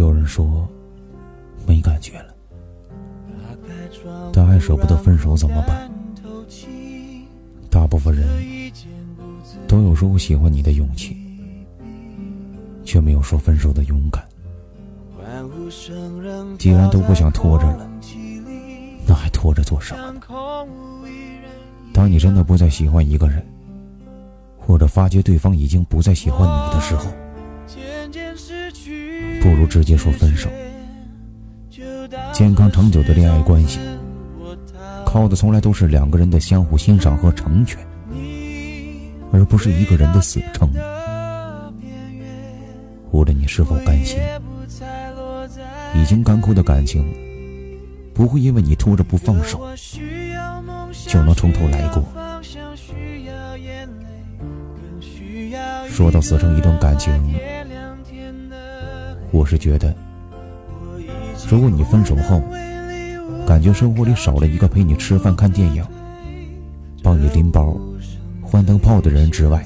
有人说没感觉了，但还舍不得分手怎么办？大部分人都有说我喜欢你的勇气，却没有说分手的勇敢。既然都不想拖着了，那还拖着做什么呢？当你真的不再喜欢一个人，或者发觉对方已经不再喜欢你的时候，不如直接说分手。健康长久的恋爱关系，靠的从来都是两个人的相互欣赏和成全，而不是一个人的死撑。无论你是否甘心，已经干枯的感情，不会因为你拖着不放手，就能从头来过。说到死撑一段感情，我是觉得，如果你分手后，感觉生活里少了一个陪你吃饭、看电影、帮你拎包、换灯泡的人之外，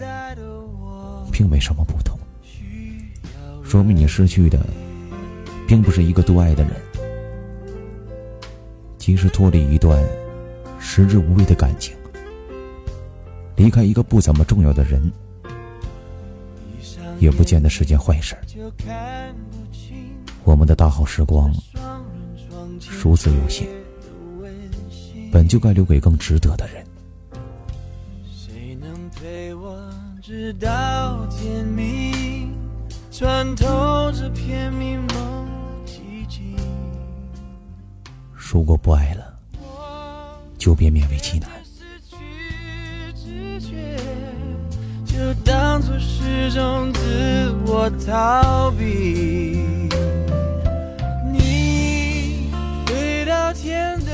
并没什么不同。说明你失去的，并不是一个多爱的人。即使脱离一段食之无味的感情，离开一个不怎么重要的人，也不见得是件坏事。我们的大好时光如此有限，本就该留给更值得的人。谁能陪我直到天明？穿透这片迷蒙寂静。如果不爱了，就别勉为其难。失去知觉就当作是种自我逃避。你飞到天的。